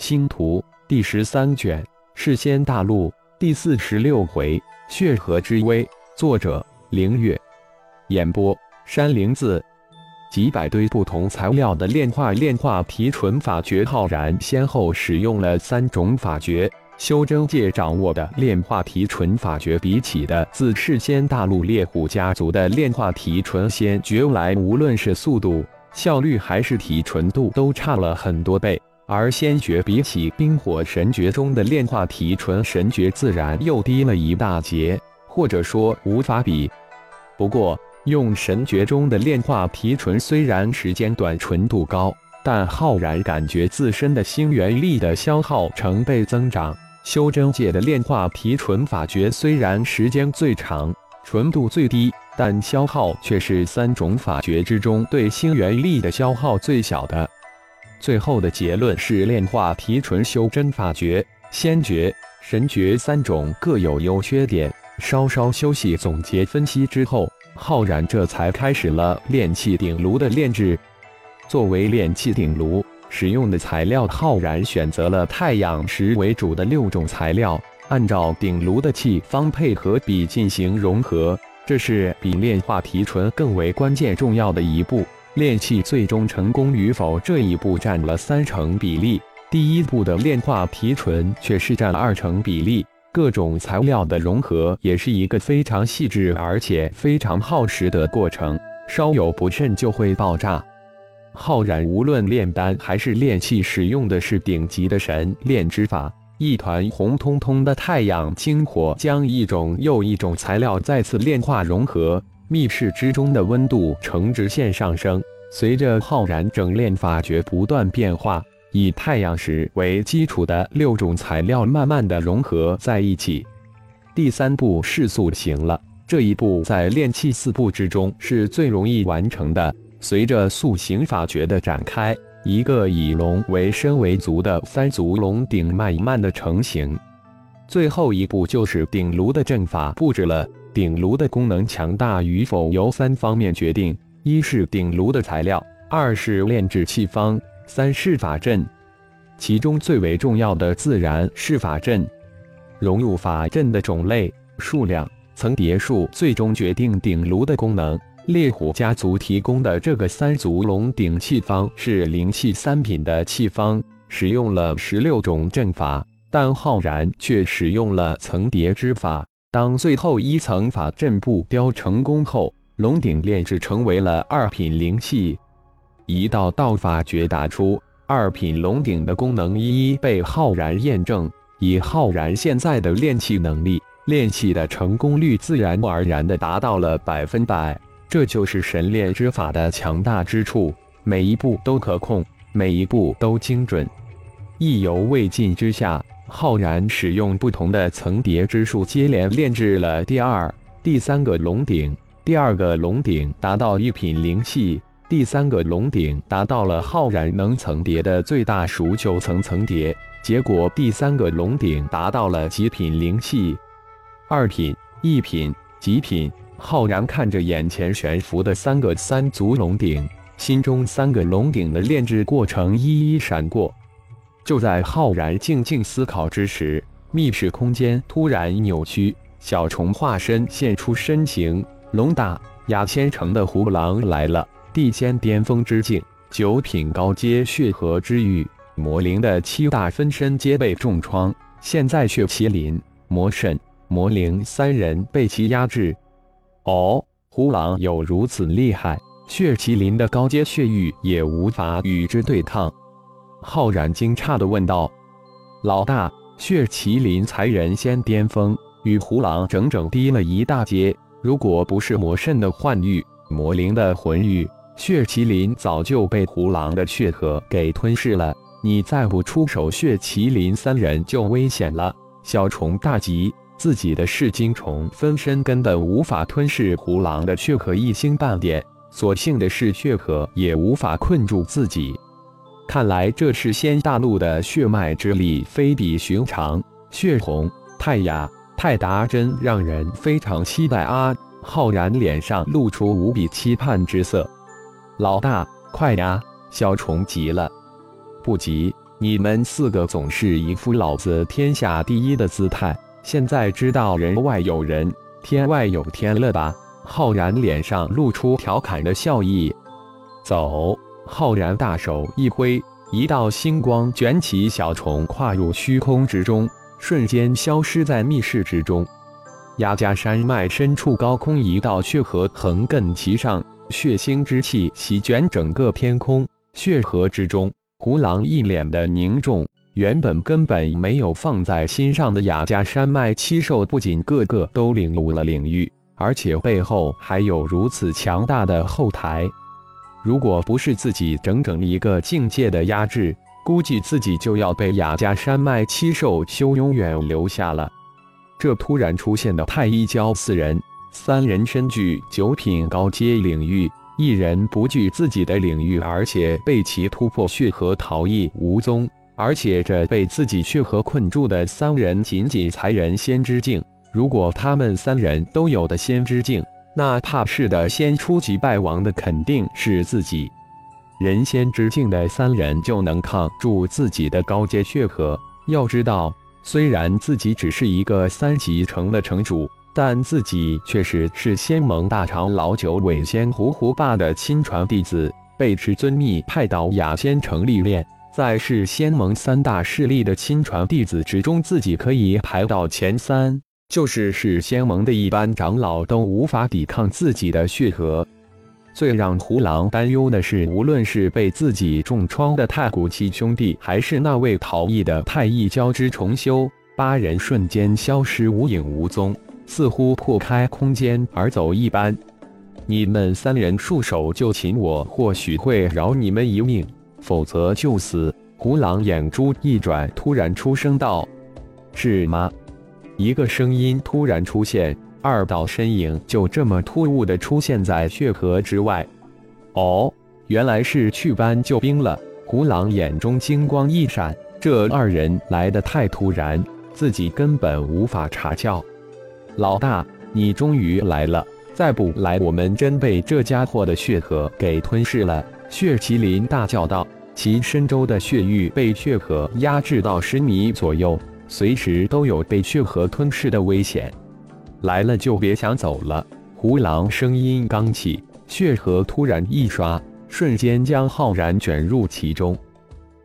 星图第十三卷，世仙大陆第四十六回，血河之威。作者：凌月。演播：山灵子。几百堆不同材料的炼化炼化提纯法诀，浩然先后使用了三种法诀。修真界掌握的炼化提纯法诀，比起的自世仙大陆猎虎家族的炼化提纯仙诀来，无论是速度、效率还是提纯度，都差了很多倍。而仙诀比起冰火神诀中的炼化提纯神诀，自然又低了一大截，或者说无法比。不过，用神诀中的炼化提纯，虽然时间短、纯度高，但浩然感觉自身的星元力的消耗成倍增长。修真界的炼化提纯法诀虽然时间最长、纯度最低，但消耗却是三种法诀之中对星元力的消耗最小的。最后的结论是，炼化提纯修真法诀、仙诀、神诀三种各有优缺点。稍稍休息总结分析之后，浩然这才开始了炼气鼎炉的炼制。作为炼气鼎炉。使用的材料，浩然选择了太阳石为主的六种材料，按照鼎炉的气方配合比进行融合，这是比炼化提纯更为关键重要的一步。炼气最终成功与否这一步占了三成比例，第一步的炼化提纯却是占了二成比例。各种材料的融合也是一个非常细致而且非常耗时的过程，稍有不慎就会爆炸。浩然无论炼丹还是炼气，使用的是顶级的神炼之法。一团红彤彤的太阳精火，将一种又一种材料再次炼化融合。密室之中的温度呈直线上升。随着浩然整炼法诀不断变化，以太阳石为基础的六种材料慢慢的融合在一起。第三步是塑形了，这一步在炼气四步之中是最容易完成的。随着塑形法诀的展开，一个以龙为身为足的三足龙鼎慢慢的成型。最后一步就是鼎炉的阵法布置了。鼎炉的功能强大与否由三方面决定：一是鼎炉的材料，二是炼制器方，三是法阵。其中最为重要的自然是法阵。融入法阵的种类、数量、层叠数，最终决定鼎炉的功能。猎虎家族提供的这个三足龙鼎器方是灵气三品的器方，使用了十六种阵法，但浩然却使用了层叠之法。当最后一层法阵布雕成功后，龙鼎炼制成为了二品灵器。一道道法诀打出，二品龙鼎的功能一一被浩然验证。以浩然现在的炼器能力，炼器的成功率自然而然的达到了百分百。这就是神炼之法的强大之处，每一步都可控，每一步都精准。意犹未尽之下，浩然使用不同的层叠之术，接连炼制了第二、第三个龙鼎。第二个龙鼎达到一品灵气，第三个龙鼎达到了浩然能层叠的最大数九层层叠。结果，第三个龙鼎达到了极品灵气，二品、一品、极品。浩然看着眼前悬浮的三个三足龙鼎，心中三个龙鼎的炼制过程一一闪过。就在浩然静静思考之时，密室空间突然扭曲，小虫化身现出身形。龙大雅千城的胡狼来了，地仙巅峰之境，九品高阶血河之域，魔灵的七大分身皆被重创，现在血麒麟、魔神、魔灵三人被其压制。哦，胡狼有如此厉害，血麒麟的高阶血域也无法与之对抗。浩然惊诧地问道：“老大，血麒麟才人仙巅峰，与胡狼整整低了一大截。如果不是魔圣的幻域、魔灵的魂域，血麒麟早就被胡狼的血河给吞噬了。你再不出手，血麒麟三人就危险了。”小虫大急。自己的噬金虫分身根本无法吞噬胡狼的血河一星半点，所幸的是血河也无法困住自己。看来这是仙大陆的血脉之力非比寻常。血红、太雅、泰达真让人非常期待啊！浩然脸上露出无比期盼之色。老大，快呀！小虫急了。不急，你们四个总是一副老子天下第一的姿态，现在知道人外有人，天外有天了吧？浩然脸上露出调侃的笑意。走！浩然大手一挥，一道星光卷起小虫，跨入虚空之中，瞬间消失在密室之中。雅加山脉深处，高空一道血河横亘其上，血腥之气席卷整个天空。血河之中，胡狼一脸的凝重。原本根本没有放在心上的雅加山脉七兽，不仅个个都领悟了领域，而且背后还有如此强大的后台。如果不是自己整整一个境界的压制，估计自己就要被雅加山脉七兽修永远留下了。这突然出现的太一教四人，三人身具九品高阶领域，一人不惧自己的领域，而且被其突破血河逃逸无踪。而且这被自己血河困住的三人，仅仅才人仙之境。如果他们三人都有的仙之境，那怕是的先出击败亡的肯定是自己。人仙之境的三人就能抗住自己的高阶血河。要知道。虽然自己只是一个三级城的城主，但自己却是是仙盟大长老九尾仙胡胡霸的亲传弟子，被师尊密派到雅仙城历练。在是仙盟三大势力的亲传弟子之中，自己可以排到前三，就是是仙盟的一般长老都无法抵抗自己的血河。最让胡狼担忧的是，无论是被自己重创的太古七兄弟，还是那位逃逸的太一交织重修，八人瞬间消失无影无踪，似乎破开空间而走一般。你们三人束手就擒，我或许会饶你们一命，否则就死。胡狼眼珠一转，突然出声道：“是吗？”一个声音突然出现。二道身影就这么突兀的出现在血河之外。哦，原来是去搬救兵了。胡狼眼中金光一闪，这二人来的太突然，自己根本无法查教。老大，你终于来了！再不来，我们真被这家伙的血河给吞噬了。血麒麟大叫道，其身周的血域被血河压制到十米左右，随时都有被血河吞噬的危险。来了就别想走了！胡狼声音刚起，血河突然一刷，瞬间将浩然卷入其中。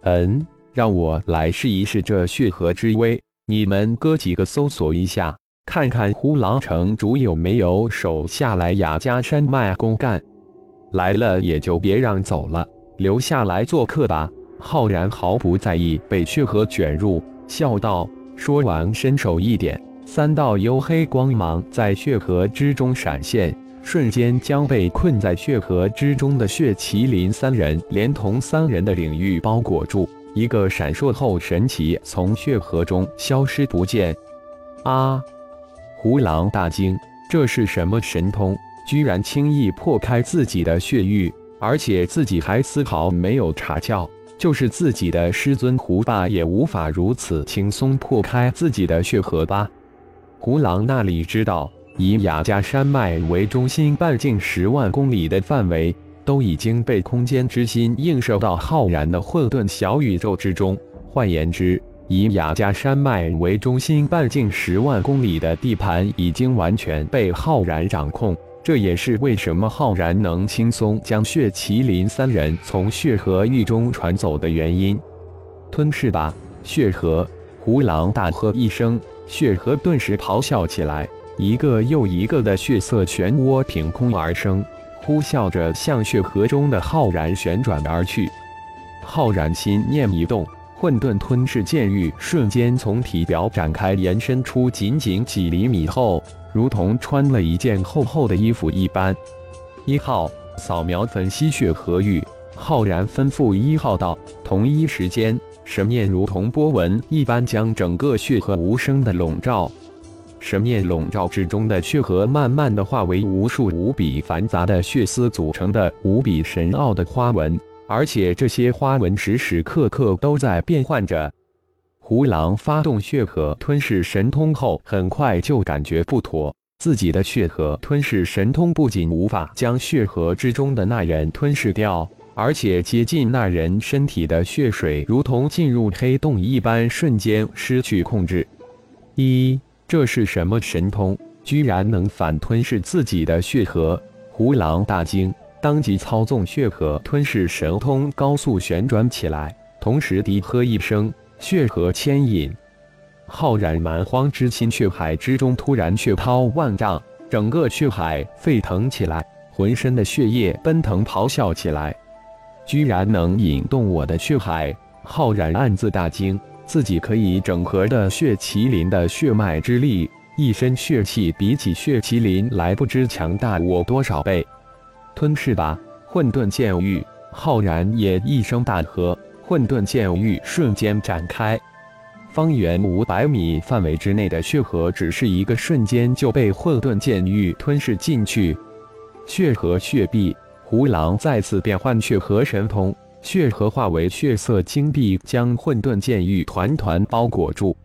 嗯，让我来试一试这血河之威。你们哥几个搜索一下，看看胡狼城主有没有手下来雅加山脉公干。来了也就别让走了，留下来做客吧。浩然毫不在意被血河卷入，笑道。说完，伸手一点。三道黝黑光芒在血河之中闪现，瞬间将被困在血河之中的血麒麟三人，连同三人的领域包裹住。一个闪烁后，神奇从血河中消失不见。啊！胡狼大惊，这是什么神通？居然轻易破开自己的血域，而且自己还丝毫没有察觉，就是自己的师尊胡霸也无法如此轻松破开自己的血河吧？胡狼那里知道，以雅加山脉为中心，半径十万公里的范围都已经被空间之心映射到浩然的混沌小宇宙之中。换言之，以雅加山脉为中心，半径十万公里的地盘已经完全被浩然掌控。这也是为什么浩然能轻松将血麒麟三人从血河域中传走的原因。吞噬吧，血河！胡狼大喝一声。血河顿时咆哮起来，一个又一个的血色漩涡凭空而生，呼啸着向血河中的浩然旋转而去。浩然心念一动，混沌吞噬剑域瞬间从体表展开，延伸出仅仅几厘米厚，如同穿了一件厚厚的衣服一般。一号扫描分析血河域，浩然吩咐一号道。同一时间。神念如同波纹一般，将整个血河无声的笼罩。神念笼罩之中的血河，慢慢的化为无数无比繁杂的血丝组成的无比神奥的花纹，而且这些花纹时时刻刻都在变换着。胡狼发动血河吞噬神通后，很快就感觉不妥，自己的血河吞噬神通不仅无法将血河之中的那人吞噬掉。而且接近那人身体的血水，如同进入黑洞一般，瞬间失去控制。一，这是什么神通？居然能反吞噬自己的血河！胡狼大惊，当即操纵血河吞噬神通高速旋转起来，同时低喝一声：“血河牵引！”浩然蛮荒之心，血海之中突然血涛万丈，整个血海沸腾起来，浑身的血液奔腾咆哮起来。居然能引动我的血海！浩然暗自大惊，自己可以整合的血麒麟的血脉之力，一身血气比起血麒麟来不知强大我多少倍。吞噬吧，混沌剑域！浩然也一声大喝，混沌剑域瞬间展开。方圆五百米范围之内的血河，只是一个瞬间就被混沌剑域吞噬进去。血河血壁。胡狼再次变换血河神通，血河化为血色金币，将混沌剑域团团包裹住。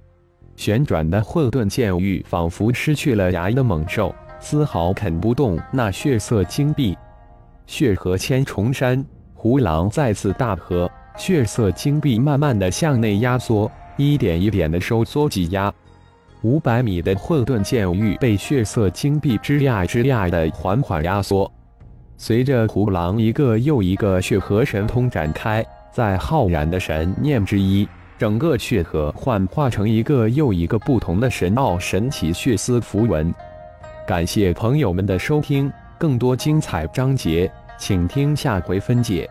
旋转的混沌剑域仿佛失去了牙的猛兽，丝毫啃不动那血色金币。血河千重山，胡狼再次大喝，血色金币慢慢的向内压缩，一点一点的收缩挤压。五百米的混沌剑域被血色金币吱呀吱呀的缓缓压缩。随着胡狼一个又一个血河神通展开，在浩然的神念之一，整个血河幻化成一个又一个不同的神奥神奇血丝符文。感谢朋友们的收听，更多精彩章节，请听下回分解。